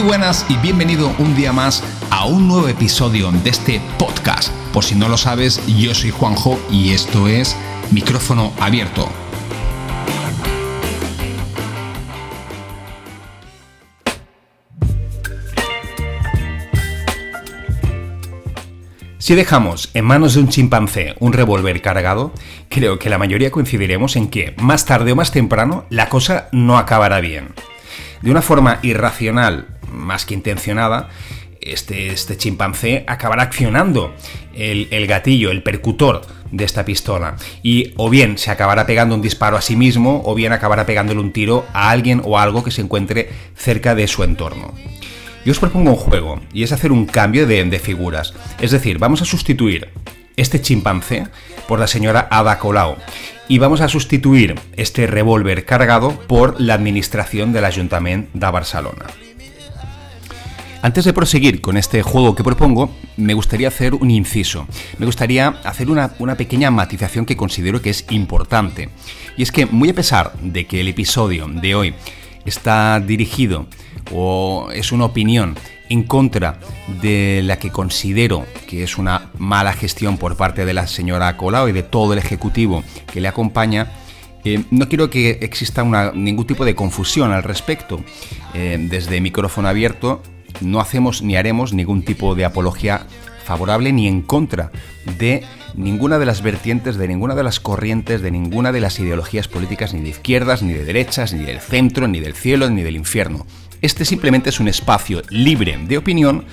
Muy buenas y bienvenido un día más a un nuevo episodio de este podcast. Por si no lo sabes, yo soy Juanjo y esto es Micrófono Abierto. Si dejamos en manos de un chimpancé un revólver cargado, creo que la mayoría coincidiremos en que, más tarde o más temprano, la cosa no acabará bien. De una forma irracional, más que intencionada, este, este chimpancé acabará accionando el, el, gatillo, el percutor de esta pistola. Y o bien se acabará pegando un disparo a sí mismo, o bien acabará pegándole un tiro a alguien o algo que se encuentre cerca de su entorno. Yo os propongo un juego, y es hacer un cambio de, figuras. Es decir, vamos a sustituir este chimpancé por la señora Ada Colau. Y vamos a sustituir este revólver cargado por la administración del Ayuntamiento de Barcelona. Antes de proseguir con este juego que propongo, me gustaría hacer un inciso. Me gustaría hacer una, pequeña matización que considero que es importante. Y es que, muy a pesar de que el episodio de hoy está dirigido o es una opinión en contra de la que considero que es una mala gestión por parte de la señora Colau y de todo el ejecutivo que le acompaña, eh, no quiero que exista ningún tipo de confusión al respecto. Eh, desde micrófono abierto no hacemos ni haremos ningún tipo de apología favorable ni en contra de ninguna de las vertientes, de ninguna de las corrientes, de ninguna de las ideologías políticas, ni de izquierdas, ni de derechas, ni del centro, ni del cielo, ni del infierno. Este simplemente es un espacio libre de opinión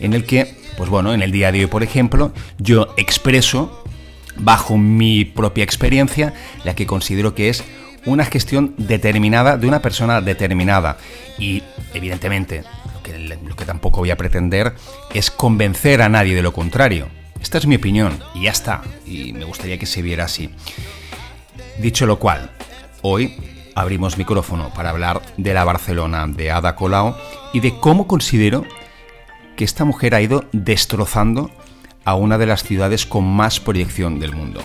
en el que, pues bueno, en el día de hoy, por ejemplo, yo expreso, bajo mi propia experiencia, la que considero que es una gestión determinada de una persona determinada. Y, evidentemente, lo que, tampoco voy a pretender es convencer a nadie de lo contrario. Esta es mi opinión y ya está. Y me gustaría que se viera así. Dicho lo cual, hoy abrimos micrófono para hablar de la Barcelona de Ada Colau y de cómo considero que esta mujer ha ido destrozando a una de las ciudades con más proyección del mundo.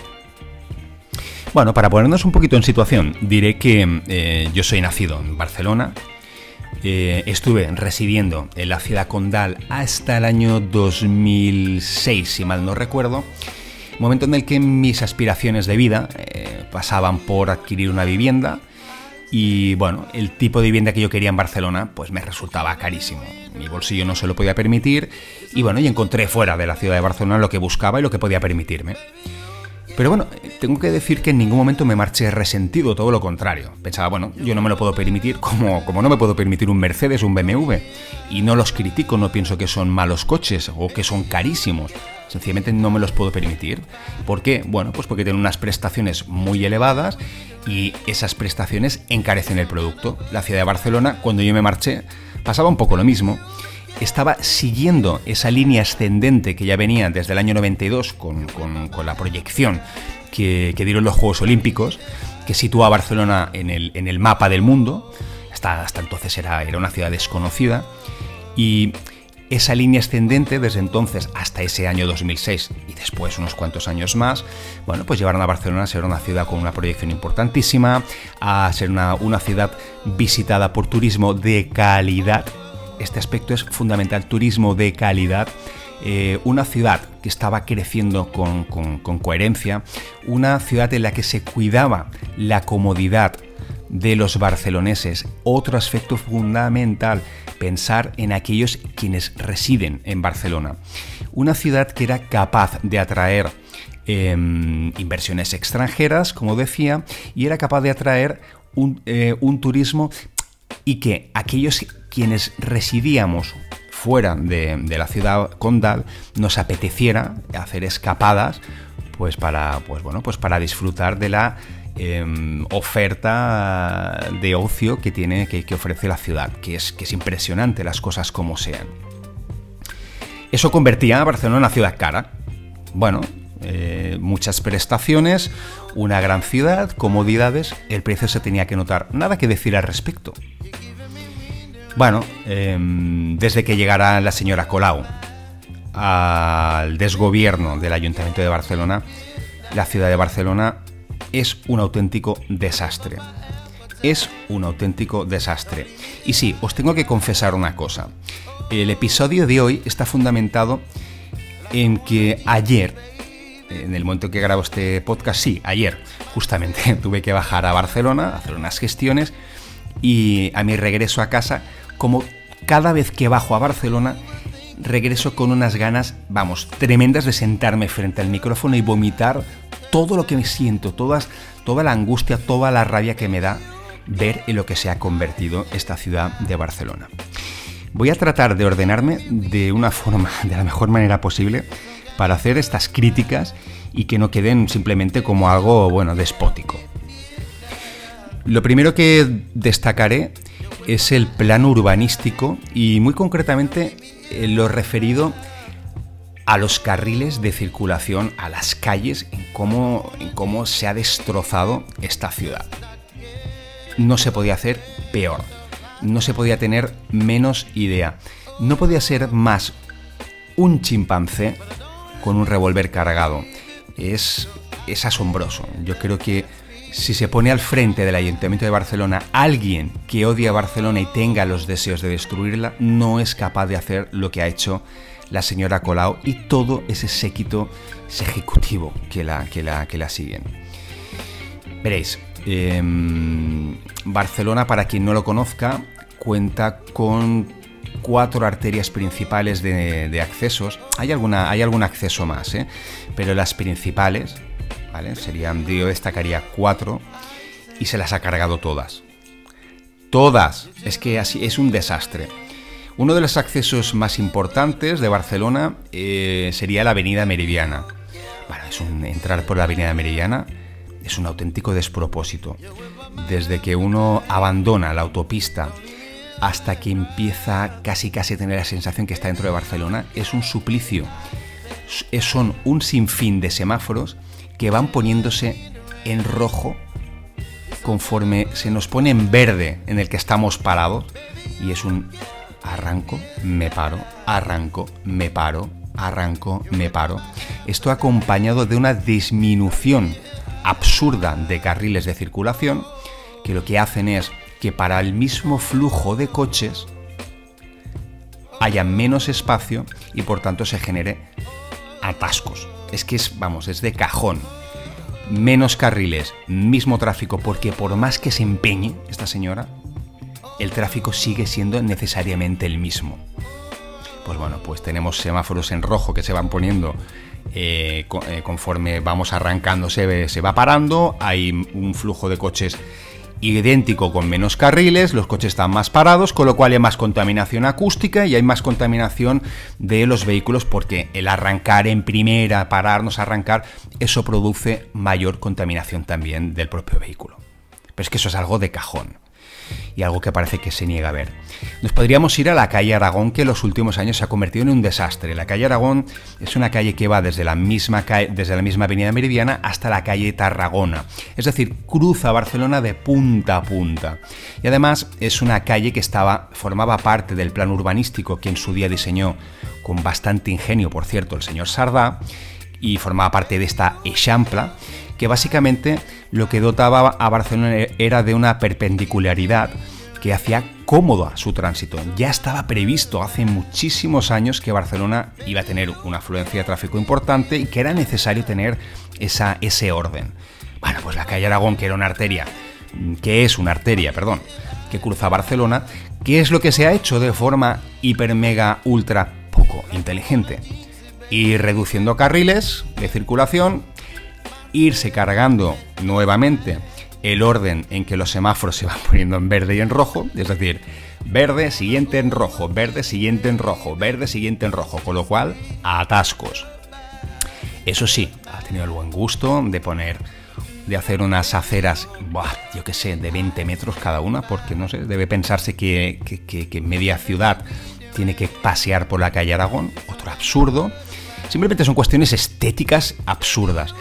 Bueno, para ponernos un poquito en situación, diré que eh, yo soy nacido en Barcelona, eh, estuve residiendo en la ciudad condal hasta el año 2006, si mal no recuerdo, momento en el que mis aspiraciones de vida eh, pasaban por adquirir una vivienda, y bueno, el tipo de vivienda que yo quería en Barcelona, pues me resultaba carísimo. Mi bolsillo no se lo podía permitir y bueno, y encontré fuera de la ciudad de Barcelona lo que buscaba y lo que podía permitirme. Pero bueno, tengo que decir que en ningún momento me marché resentido, todo lo contrario. Pensaba, bueno, yo no me lo puedo permitir como, como no me puedo permitir un Mercedes, un BMW. Y no los critico, no pienso que son malos coches o que son carísimos. Sencillamente no me los puedo permitir. ¿Por qué? Bueno, pues porque tienen unas prestaciones muy elevadas y esas prestaciones encarecen el producto. La ciudad de Barcelona, cuando yo me marché, pasaba un poco lo mismo. Estaba siguiendo esa línea ascendente que ya venía desde el año 92 con, la proyección que, dieron los Juegos Olímpicos, que sitúa a Barcelona en el, en el mapa del mundo. Hasta, hasta entonces era, era una ciudad desconocida. Y esa línea ascendente desde entonces hasta ese año 2006 y después unos cuantos años más, bueno, pues llevaron a Barcelona a ser una ciudad con una proyección importantísima, a ser una, ciudad visitada por turismo de calidad. Este aspecto es fundamental, turismo de calidad. Eh, una ciudad que estaba creciendo con, coherencia, una ciudad en la que se cuidaba la comodidad, de los barceloneses. Otro aspecto fundamental, pensar en aquellos quienes residen en Barcelona. Una ciudad que era capaz de atraer em, inversiones extranjeras, como decía, y era capaz de atraer un, eh, turismo y que aquellos quienes residíamos fuera de, la ciudad condal nos apeteciera hacer escapadas pues para pues bueno pues para disfrutar de la Em, oferta de ocio que tiene que, ofrece la ciudad, que es, que es impresionante las cosas como sean. Eso convertía a Barcelona en una ciudad cara. Bueno, eh, muchas prestaciones, una gran ciudad, comodidades, el precio se tenía que notar. Nada que decir al respecto. Bueno, em, desde que llegara la señora Colau al desgobierno del Ayuntamiento de Barcelona, la ciudad de Barcelona es un auténtico desastre. es un auténtico desastre. Y sí, os tengo que confesar una cosa. El episodio de hoy está fundamentado en que ayer, en el momento que grabo este podcast, sí, ayer, justamente tuve que bajar a Barcelona, hacer unas gestiones y a mi regreso a casa, como cada vez que bajo a Barcelona, regreso con unas ganas, vamos, tremendas de sentarme frente al micrófono y vomitar todo lo que me siento, todas, toda la angustia, toda la rabia que me da ver en lo que se ha convertido esta ciudad de Barcelona. Voy a tratar de ordenarme de una forma, de la mejor manera posible, para hacer estas críticas y que no queden simplemente como algo, bueno, despótico. Lo primero que destacaré es el plano urbanístico y muy concretamente eh, lo referido a los carriles de circulación, a las calles, en cómo, se ha destrozado esta ciudad. No se podía hacer peor, no se podía tener menos idea, no podía ser más un chimpancé con un revólver cargado. Es asombroso. Yo creo que si se pone al frente del Ayuntamiento de Barcelona alguien que odia a Barcelona y tenga los deseos de destruirla, no es capaz de hacer lo que ha hecho la señora Colau y todo ese séquito ejecutivo que la, que la, que la siguen. Veréis, em, Barcelona, para quien no lo conozca, cuenta con cuatro arterias principales de, accesos. Hay, alguna, hay algún acceso más, ¿eh? pero las principales, ¿vale? Yo destacaría cuatro y se las ha cargado todas. Todas. Es que así es un desastre. Uno de los accesos más importantes de Barcelona eh, sería la Avenida Meridiana. Bueno, es entrar por la Avenida Meridiana es un auténtico despropósito. Desde que uno abandona la autopista hasta que empieza casi casi a tener la sensación que está dentro de Barcelona, es un suplicio. Son un sinfín de semáforos que van poniéndose en rojo conforme se nos pone en verde en el que estamos parados y es un arranco, me paro, arranco, me paro, arranco, me paro. Esto acompañado de una disminución absurda de carriles de circulación que lo que hacen es que para el mismo flujo de coches haya menos espacio y por tanto se genere atascos. Es que es, vamos, es de cajón. Menos carriles, mismo tráfico, porque por más que se empeñe esta señora, el tráfico sigue siendo necesariamente el mismo. Pues bueno, pues tenemos semáforos en rojo que se van poniendo eh, eh, conforme vamos arrancando, se, se va parando, hay un flujo de coches idéntico con menos carriles, los coches están más parados, con lo cual hay más contaminación acústica y hay más contaminación de los vehículos porque el arrancar en primera, pararnos a arrancar, eso produce mayor contaminación también del propio vehículo. Pero es que eso es algo de cajón y algo que parece que se niega a ver. Nos podríamos ir a la calle Aragón, que en los últimos años se ha convertido en un desastre. La calle Aragón es una calle que va desde la misma, desde la misma avenida Meridiana hasta la calle Tarragona. Es decir, cruza Barcelona de punta a punta. Y además es una calle que estaba, formaba parte del plan urbanístico que en su día diseñó con bastante ingenio, por cierto, el señor Sardá, y formaba parte de esta Echampla que básicamente lo que dotaba a Barcelona era de una perpendicularidad que hacía cómodo su tránsito. Ya estaba previsto hace muchísimos años que Barcelona iba a tener una afluencia de tráfico importante y que era necesario tener esa, ese orden. Bueno, pues la calle Aragón, que era una arteria, que es una arteria, perdón, que cruza Barcelona, ¿qué es lo que se ha hecho de forma hiper, mega, ultra poco inteligente? Ir reduciendo carriles de circulación irse cargando nuevamente el orden en que los semáforos se van poniendo en verde y en rojo, es decir, verde, siguiente en rojo, verde, siguiente en rojo, verde, siguiente en rojo, con lo cual, atascos. Eso sí, ha tenido el buen gusto de poner, de hacer unas aceras, yo qué sé, de 20 metros cada una, porque no sé, debe pensarse que, que media ciudad tiene que pasear por la calle Aragón, otro absurdo. Simplemente son cuestiones estéticas absurdas.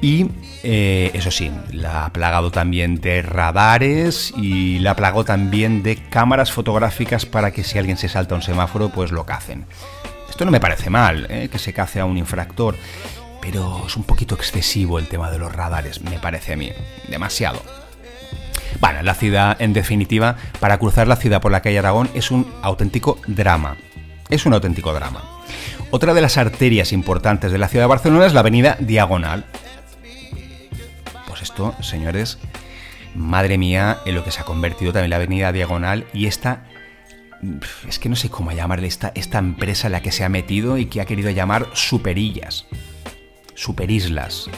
Y eh, eso sí, la ha plagado también de radares y la plagado también de cámaras fotográficas para que si alguien se salta un semáforo, pues lo cacen. Esto no me parece mal, ¿eh? que se cace a un infractor, pero es un poquito excesivo el tema de los radares, me parece a mí, demasiado. Bueno, la ciudad, en definitiva, para cruzar la ciudad por la calle Aragón es un auténtico drama. Es un auténtico drama. Otra de las arterias importantes de la ciudad de Barcelona es la avenida Diagonal. Esto, señores, madre mía, en lo que se ha convertido también la avenida Diagonal y esta es que no sé cómo llamarle esta, esta empresa en la que se ha metido y que ha querido llamar superillas, superislas.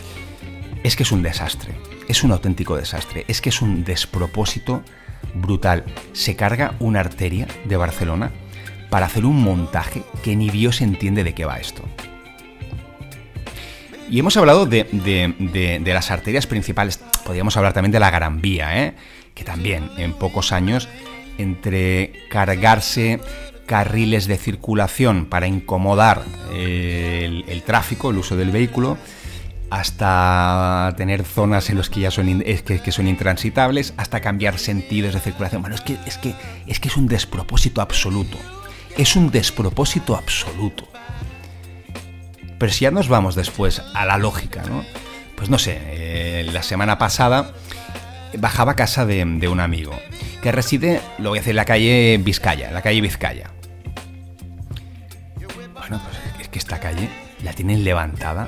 Es que es un desastre, es un auténtico desastre, es que es un despropósito brutal. Se carga una arteria de Barcelona para hacer un montaje que ni Dios entiende de qué va esto. Y hemos hablado de, de, las arterias principales, podríamos hablar también de la Gran Vía, ¿eh? que también en pocos años entre cargarse carriles de circulación para incomodar eh, el, tráfico, el uso del vehículo, hasta tener zonas en las que ya son, que, son intransitables, hasta cambiar sentidos de circulación. Bueno, es que, es, que, es que es un despropósito absoluto. Es un despropósito absoluto. Pero si ya nos vamos después a la lógica, ¿no? Pues no sé, eh, la semana pasada bajaba a casa de, un amigo que reside, lo voy a decir, en la calle Vizcaya, la calle Vizcaya. Bueno, pues es que esta calle la tienen levantada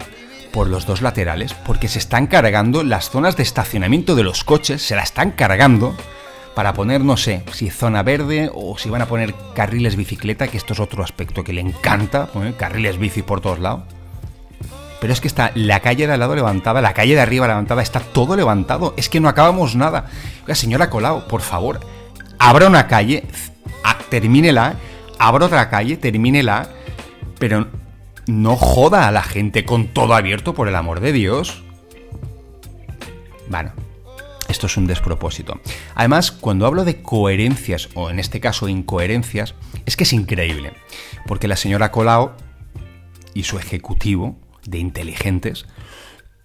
por los dos laterales porque se están cargando las zonas de estacionamiento de los coches, se la están cargando para poner, no sé, si zona verde o si van a poner carriles bicicleta, que esto es otro aspecto que le encanta, carriles bici por todos lados. Pero es que está la calle de al lado levantada, la calle de arriba levantada, está todo levantado. Es que no acabamos nada. Oiga, señora Colau, por favor, abra una calle, termínela, abra otra calle, termínela, pero no joda a la gente con todo abierto, por el amor de Dios. Bueno, esto es un despropósito. Además, cuando hablo de coherencias, o en este caso incoherencias, es que es increíble. Porque la señora Colau y su ejecutivo de inteligentes,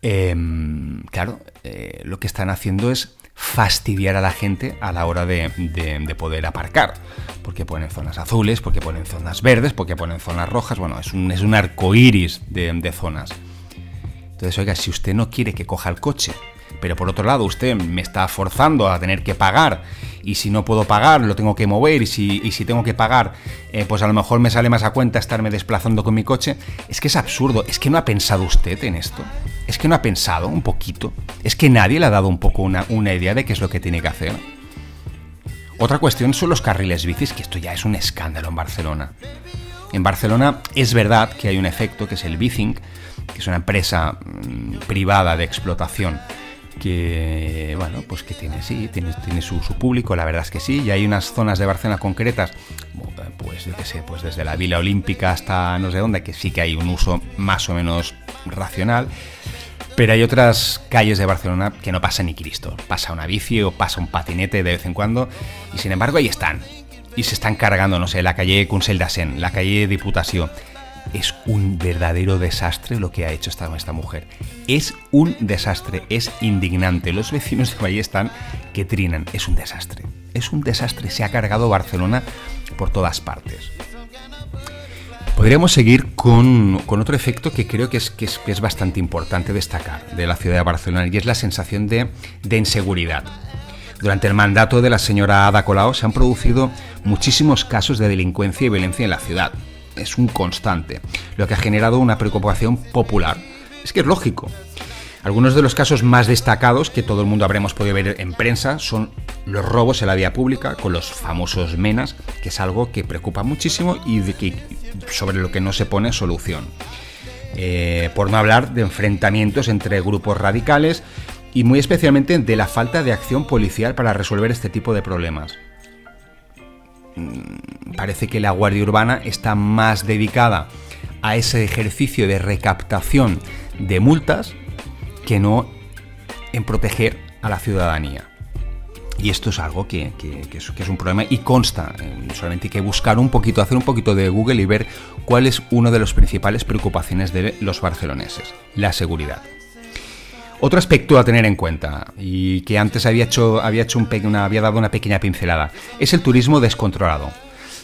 em, claro, eh, lo que están haciendo es fastidiar a la gente a la hora de, poder aparcar. Porque ponen zonas azules, porque ponen zonas verdes, porque ponen zonas rojas. Bueno, es un, arco iris de, de zonas. Entonces, oiga, si usted no quiere que coja el coche pero por otro lado usted me está forzando a tener que pagar y si no puedo pagar lo tengo que mover y si, si tengo que pagar eh, pues a lo mejor me sale más a cuenta estarme desplazando con mi coche. Es que es absurdo, es que no ha pensado usted en esto, es que no ha pensado un poquito, es que nadie le ha dado un poco una, una idea de qué es lo que tiene que hacer. Otra cuestión son los carriles bicis, que esto ya es un escándalo en Barcelona. En Barcelona es verdad que hay un efecto que es el Bicing, que es una empresa mm, privada de explotación que bueno pues que tiene sí tiene, tiene su, público la verdad es que sí y hay unas zonas de Barcelona concretas pues yo qué sé pues desde la Vila Olímpica hasta no sé dónde que sí que hay un uso más o menos racional pero hay otras calles de Barcelona que no pasa ni Cristo pasa una bici o pasa un patinete de vez en cuando y sin embargo ahí están y se están cargando no sé la calle Consell d'Assen la calle Diputación es un verdadero desastre lo que ha hecho esta, esta mujer. Es un desastre, es indignante. Los vecinos de Valle están que trinan. Es un desastre. Es un desastre. Se ha cargado Barcelona por todas partes. Podríamos seguir con, otro efecto que creo que es, que es, bastante importante destacar de la ciudad de Barcelona y es la sensación de, de inseguridad. Durante el mandato de la señora Ada Colau se han producido muchísimos casos de delincuencia y violencia en la ciudad es un constante, lo que ha generado una preocupación popular. Es que es lógico. Algunos de los casos más destacados que todo el mundo habremos podido ver en prensa son los robos en la vía pública con los famosos menas, que es algo que preocupa muchísimo y de que, sobre lo que no se pone solución. Eh, por no hablar de enfrentamientos entre grupos radicales y muy especialmente de la falta de acción policial para resolver este tipo de problemas. Parece que la Guardia Urbana está más dedicada a ese ejercicio de recaptación de multas que no en proteger a la ciudadanía. Y esto es algo que, es, un problema y consta. Solamente hay que buscar un poquito, hacer un poquito de Google y ver cuál es una de las principales preocupaciones de los barceloneses, la seguridad. Otro aspecto a tener en cuenta, y que antes había, hecho, había, hecho un había dado una pequeña pincelada, es el turismo descontrolado.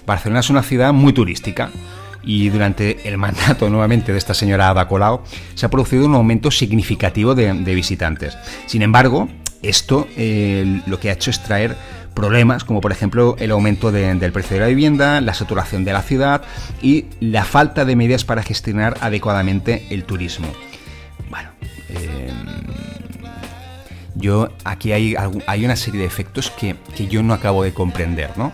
Barcelona es una ciudad muy turística y durante el mandato nuevamente de esta señora Ada Colau se ha producido un aumento significativo de, visitantes. Sin embargo, esto eh, lo que ha hecho es traer problemas como por ejemplo el aumento del precio de la vivienda, la saturación de la ciudad y la falta de medidas para gestionar adecuadamente el turismo. Bueno, em, yo aquí hay, hay, una serie de efectos que, que yo no acabo de comprender, ¿no?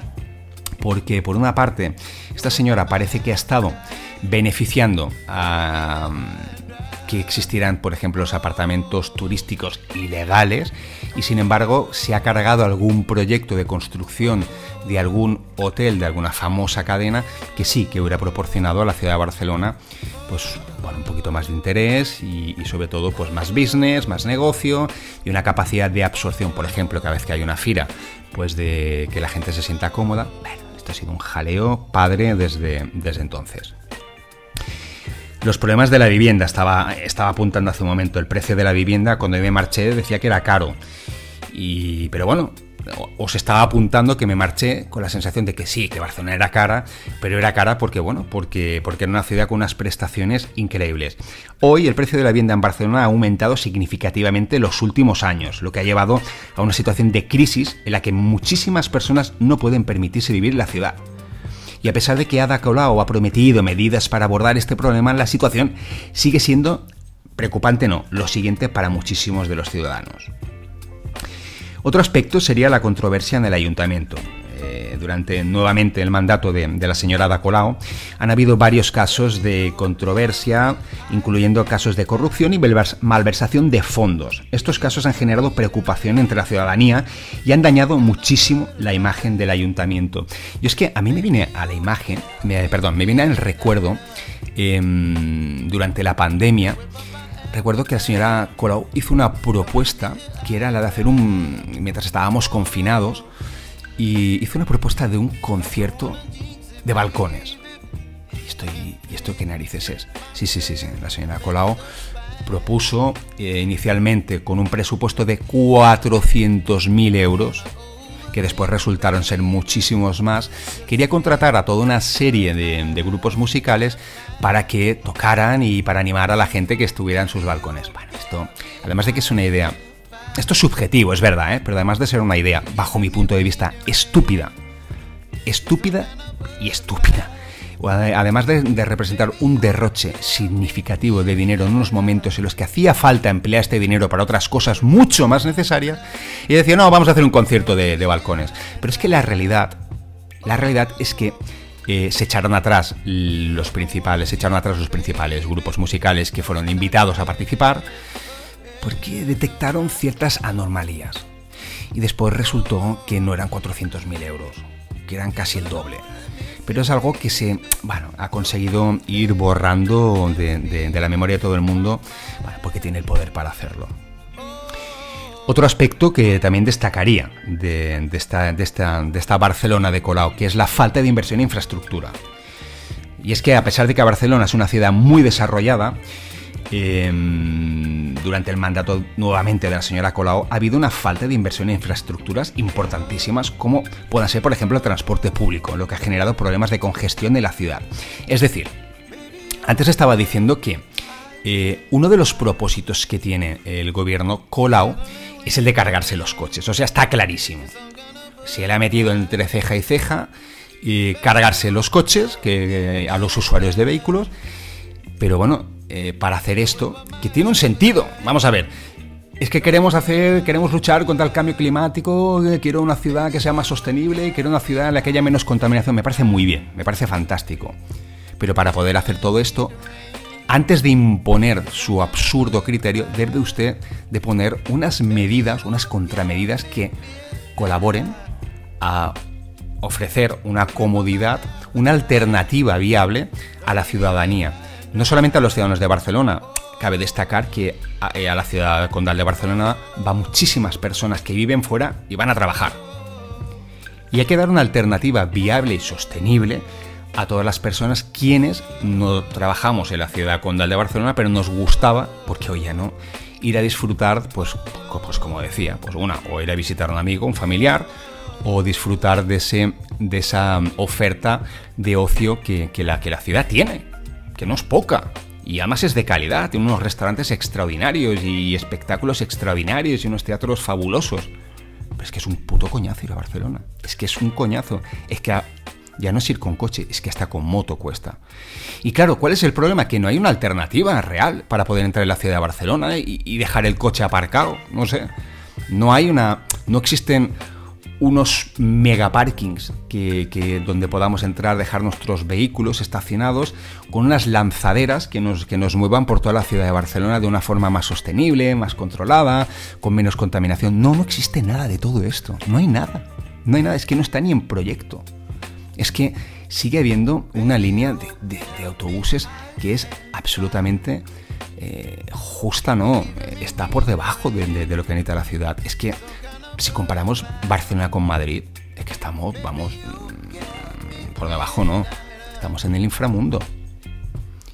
Porque por una parte, esta señora parece que ha estado beneficiando a que existieran, por ejemplo, los apartamentos turísticos ilegales y sin embargo se ha cargado algún proyecto de construcción de algún hotel de alguna famosa cadena que sí, que hubiera proporcionado a la ciudad de Barcelona pues bueno, un poquito más de interés y, sobre todo pues más business, más negocio y una capacidad de absorción, por ejemplo, cada vez que hay una fira, pues de que la gente se sienta cómoda. Esto ha sido un jaleo padre desde, desde entonces. Los problemas de la vivienda, estaba, estaba apuntando hace un momento, el precio de la vivienda cuando yo me marché decía que era caro. Y, pero bueno, os estaba apuntando que me marché con la sensación de que sí, que Barcelona era cara, pero era cara porque, bueno, porque, porque era una ciudad con unas prestaciones increíbles. Hoy el precio de la vivienda en Barcelona ha aumentado significativamente en los últimos años, lo que ha llevado a una situación de crisis en la que muchísimas personas no pueden permitirse vivir en la ciudad. Y a pesar de que Ada Colau ha prometido medidas para abordar este problema, la situación sigue siendo preocupante, no, lo siguiente para muchísimos de los ciudadanos. Otro aspecto sería la controversia en el ayuntamiento durante nuevamente el mandato de, la señora Ada Colau, han habido varios casos de controversia, incluyendo casos de corrupción y malversación de fondos. Estos casos han generado preocupación entre la ciudadanía y han dañado muchísimo la imagen del ayuntamiento. Y es que a mí me viene a la imagen, perdón, me viene al recuerdo em, durante la pandemia. Recuerdo que la señora Colau hizo una propuesta que era la de hacer un, mientras estábamos confinados, y hizo una propuesta de un concierto de balcones. ¿Y esto, qué narices es? Sí, sí, sí, sí. La señora Colau propuso eh, inicialmente con un presupuesto de 400.000 euros, que después resultaron ser muchísimos más, quería contratar a toda una serie de, grupos musicales para que tocaran y para animar a la gente que estuviera en sus balcones. Bueno, esto, además de que es una idea esto es subjetivo, es verdad, ¿eh? pero además de ser una idea, bajo mi punto de vista, estúpida. Estúpida y estúpida. Además de, representar un derroche significativo de dinero en unos momentos en los que hacía falta emplear este dinero para otras cosas mucho más necesarias, y decía, no, vamos a hacer un concierto de, balcones. Pero es que la realidad, la realidad es que eh, se echaron atrás los principales, se echaron atrás los principales grupos musicales que fueron invitados a participar porque detectaron ciertas anormalías. Y después resultó que no eran 400.000 euros, que eran casi el doble. Pero es algo que se bueno, ha conseguido ir borrando de, la memoria de todo el mundo, porque tiene el poder para hacerlo. Otro aspecto que también destacaría de, esta, de, de Barcelona de Colau, que es la falta de inversión en infraestructura. Y es que a pesar de que Barcelona es una ciudad muy desarrollada, Em, durante el mandato nuevamente de la señora Colau ha habido una falta de inversión en infraestructuras importantísimas como pueda ser por ejemplo el transporte público, lo que ha generado problemas de congestión en la ciudad. Es decir, antes estaba diciendo que eh, uno de los propósitos que tiene el gobierno Colau es el de cargarse los coches, o sea, está clarísimo. Se le ha metido entre ceja y ceja y cargarse los coches que, a los usuarios de vehículos, pero bueno, eh, para hacer esto, que tiene un sentido. Vamos a ver. Es que queremos hacer, queremos luchar contra el cambio climático, eh, quiero una ciudad que sea más sostenible, quiero una ciudad en la que haya menos contaminación. Me parece muy bien, me parece fantástico. Pero para poder hacer todo esto, antes de imponer su absurdo criterio, debe usted de poner unas medidas, unas contramedidas que colaboren a ofrecer una comodidad, una alternativa viable a la ciudadanía no solamente a los ciudadanos de Barcelona, cabe destacar que eh, a, la ciudad condal de Barcelona van muchísimas personas que viven fuera y van a trabajar. Y hay que dar una alternativa viable y sostenible a todas las personas quienes no trabajamos en la ciudad condal de Barcelona, pero nos gustaba, porque hoy ya no, ir a disfrutar, pues, pues como decía, pues una, o ir a visitar a un amigo, un familiar, o disfrutar de, ese, de esa oferta de ocio que, la, que la ciudad tiene que no es poca. Y además es de calidad, tiene unos restaurantes extraordinarios y espectáculos extraordinarios y unos teatros fabulosos. Pero es que es un puto coñazo ir a Barcelona. Es que es un coñazo. Es que ya no es ir con coche, es que hasta con moto cuesta. Y claro, ¿cuál es el problema? Que no hay una alternativa real para poder entrar en la ciudad de Barcelona y, dejar el coche aparcado. No sé. No hay una. No existen unos megaparkings que, que, donde podamos entrar, dejar nuestros vehículos estacionados con unas lanzaderas que nos, que nos muevan por toda la ciudad de Barcelona de una forma más sostenible, más controlada, con menos contaminación. No, no existe nada de todo esto. No hay nada. No hay nada, es que no está ni en proyecto. Es que sigue habiendo una línea de, autobuses que es absolutamente eh, justa, no, está por debajo de, de lo que necesita la ciudad. Es que si comparamos Barcelona con Madrid, es que estamos, vamos, mm, por debajo, ¿no? Estamos en el inframundo.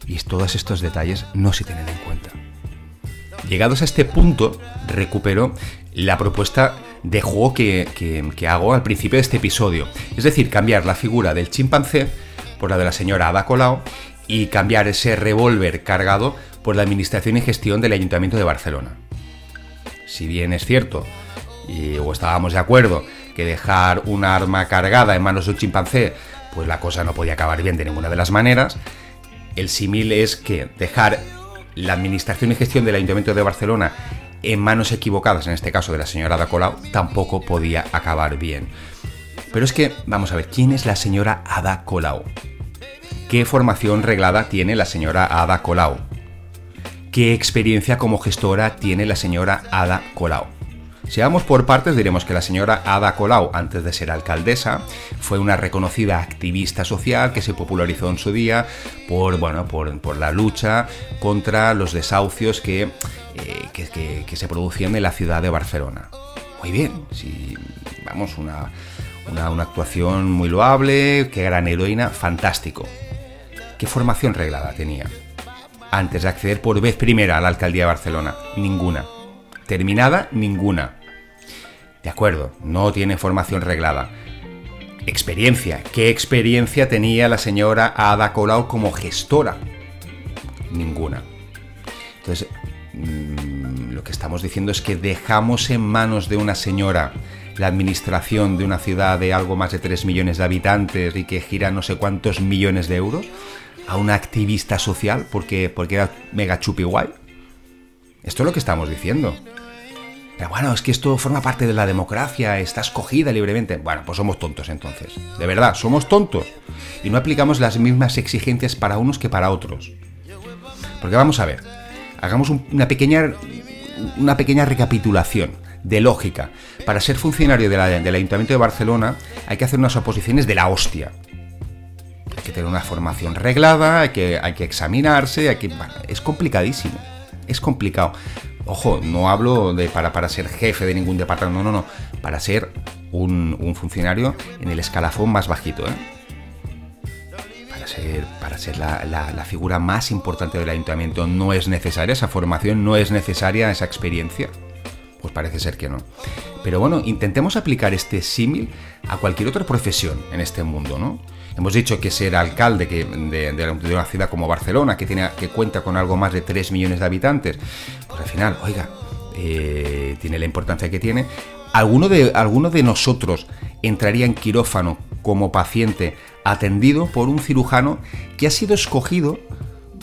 Y todos estos detalles no se tienen en cuenta. Llegados a este punto, recupero la propuesta de juego que, que, hago al principio de este episodio. Es decir, cambiar la figura del chimpancé por la de la señora Ada Colau y cambiar ese revólver cargado por la administración y gestión del Ayuntamiento de Barcelona. Si bien es cierto y, o estábamos de acuerdo que dejar un arma cargada en manos de un chimpancé, pues la cosa no podía acabar bien de ninguna de las maneras. El símil es que dejar la administración y gestión del Ayuntamiento de Barcelona en manos equivocadas, en este caso de la señora Ada Colau, tampoco podía acabar bien. Pero es que, vamos a ver, ¿quién es la señora Ada Colau? ¿Qué formación reglada tiene la señora Ada Colau? ¿Qué experiencia como gestora tiene la señora Ada Colau? Si vamos por partes, diremos que la señora Ada Colau, antes de ser alcaldesa, fue una reconocida activista social que se popularizó en su día por, bueno, por, la lucha contra los desahucios que, eh, que, se producían en la ciudad de Barcelona. Muy bien, si vamos, una, una, una actuación muy loable, qué gran heroína, fantástico. ¿Qué formación reglada tenía? Antes de acceder por vez primera a la alcaldía de Barcelona, ninguna terminada ninguna. De acuerdo, no tiene formación reglada. Experiencia. ¿Qué experiencia tenía la señora Ada Colau como gestora? Ninguna. Entonces, mm, lo que estamos diciendo es que dejamos en manos de una señora la administración de una ciudad de algo más de 3 millones de habitantes y que gira no sé cuántos millones de euros a una activista social porque, porque era mega chupi guay. Esto es lo que estamos diciendo. Pero bueno, es que esto forma parte de la democracia, está escogida libremente. Bueno, pues somos tontos entonces. De verdad, somos tontos. Y no aplicamos las mismas exigencias para unos que para otros. Porque vamos a ver, hagamos una pequeña, una pequeña recapitulación de lógica. Para ser funcionario del Ayuntamiento de Barcelona hay que hacer unas oposiciones de la hostia. Hay que tener una formación reglada, hay que, hay que examinarse, hay que, es complicadísimo es complicado. Ojo, no hablo de para, para ser jefe de ningún departamento, no, no, no. Para ser un, funcionario en el escalafón más bajito, ¿eh? Para ser, para ser la, la, figura más importante del ayuntamiento no es necesaria esa formación, no es necesaria esa experiencia. Pues parece ser que no. Pero bueno, intentemos aplicar este símil a cualquier otra profesión en este mundo, ¿no? Hemos dicho que ser alcalde de, una ciudad como Barcelona, que, tiene, que cuenta con algo más de 3 millones de habitantes, pues al final, oiga, eh, tiene la importancia que tiene. ¿Alguno de, ¿Alguno de nosotros entraría en quirófano como paciente atendido por un cirujano que ha sido escogido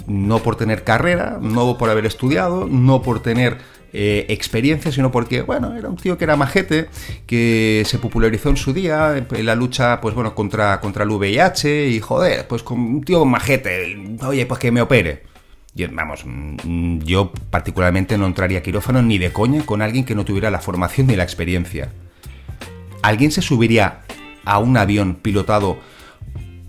no por tener carrera, no por haber estudiado, no por tener eh, experiencia, sino porque, bueno, era un tío que era majete, que se popularizó en su día en la lucha, pues bueno, contra, contra el VIH y joder, pues con un tío majete, oye, pues que me opere. Yo, vamos, mm, yo particularmente no entraría a quirófano ni de coña con alguien que no tuviera la formación ni la experiencia. ¿Alguien se subiría a un avión pilotado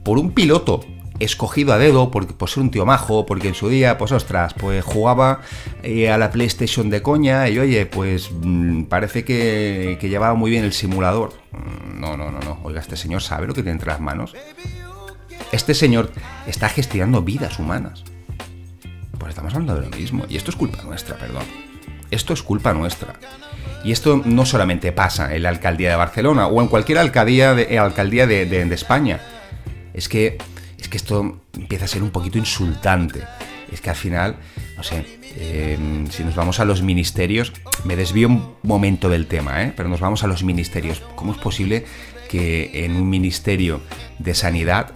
por un piloto escogido a dedo por, ser un tío majo, porque en su día, pues ostras, pues jugaba eh, a la PlayStation de coña y oye, pues mm, parece que, llevaba muy bien el simulador. Mm, no, no, no, no. Oiga, este señor sabe lo que tiene entre las manos. Este señor está gestionando vidas humanas. Pues estamos hablando de lo mismo. Y esto es culpa nuestra, perdón. Esto es culpa nuestra. Y esto no solamente pasa en la alcaldía de Barcelona o en cualquier alcaldía de, alcaldía de España. Es que es que esto empieza a ser un poquito insultante. es que al final, no sé, em, si nos vamos a los ministerios, me desvío un momento del tema, ¿eh? pero nos vamos a los ministerios. ¿Cómo es posible que en un ministerio de sanidad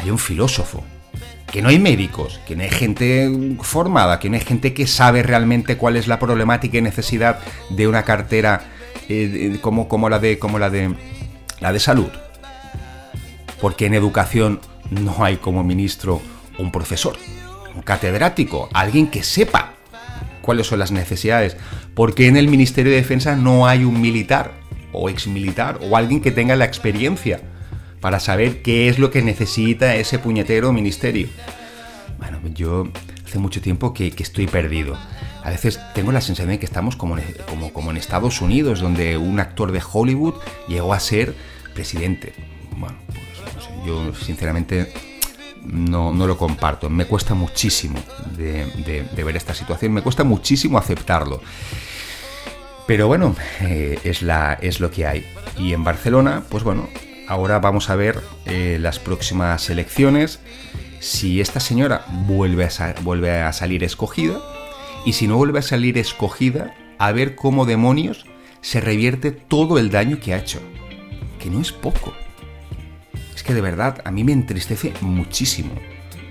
haya un filósofo? Que no hay médicos, que no hay gente formada, que no hay gente que sabe realmente cuál es la problemática y necesidad de una cartera eh, como, como, la de, como la de la de salud. Porque en educación no hay como ministro un profesor un catedrático, alguien que sepa cuáles son las necesidades. Porque en el Ministerio de Defensa no hay un militar o exmilitar o alguien que tenga la experiencia para saber qué es lo que necesita ese puñetero ministerio. Bueno, yo hace mucho tiempo que, estoy perdido. A veces tengo la sensación de que estamos como como, como en Estados Unidos, donde un actor de Hollywood llegó a ser presidente. Bueno, yo sinceramente no, no lo comparto. Me cuesta muchísimo de, ver esta situación, me cuesta muchísimo aceptarlo. Pero bueno, eh, es, la, es lo que hay. Y en Barcelona, pues bueno, ahora vamos a ver eh, las próximas elecciones, si esta señora vuelve a, vuelve a salir escogida, y si no vuelve a salir escogida, a ver cómo demonios se revierte todo el daño que ha hecho. Que no es poco de verdad a mí me entristece muchísimo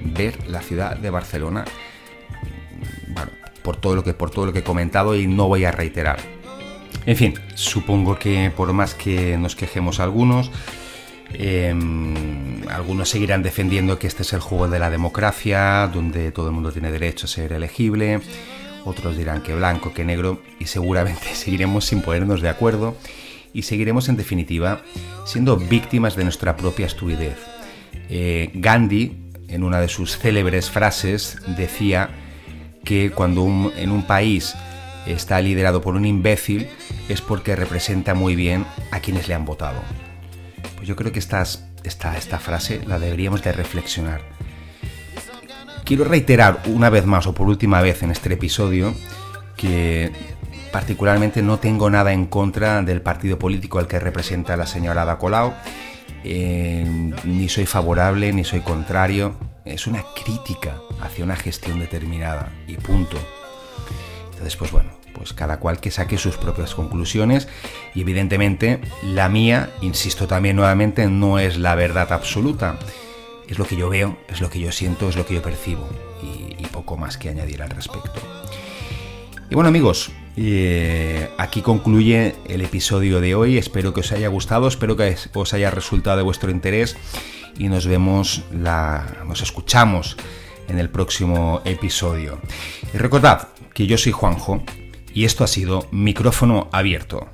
ver la ciudad de Barcelona, por todo lo que, por todo lo que he comentado y no voy a reiterar. En fin, supongo que por más que nos quejemos algunos, em, algunos seguirán defendiendo que este es el juego de la democracia, donde todo el mundo tiene derecho a ser elegible, otros dirán que blanco, que negro, y seguramente seguiremos sin ponernos de acuerdo y seguiremos en definitiva siendo víctimas de nuestra propia estupidez. Eh, Gandhi, en una de sus célebres frases, decía que cuando en un país está liderado por un imbécil es porque representa muy bien a quienes le han votado. Pues yo creo que esta, esta frase la deberíamos de reflexionar. Quiero reiterar una vez más o por última vez en este episodio que Particularmente no tengo nada en contra del partido político al que representa la señora Ada. Eh, ni soy favorable ni soy contrario. Es una crítica hacia una gestión determinada y punto. Entonces, pues bueno, pues cada cual que saque sus propias conclusiones y evidentemente la mía, insisto también nuevamente, no es la verdad absoluta. Es lo que yo veo, es lo que yo siento, es lo que yo percibo y poco más que añadir al respecto. Y bueno amigos, eh, aquí concluye el episodio de hoy. Espero que os haya gustado, espero que os haya resultado de vuestro interés y nos vemos, la, nos escuchamos en el próximo episodio. Y recordad que yo soy Juanjo y esto ha sido micrófono abierto.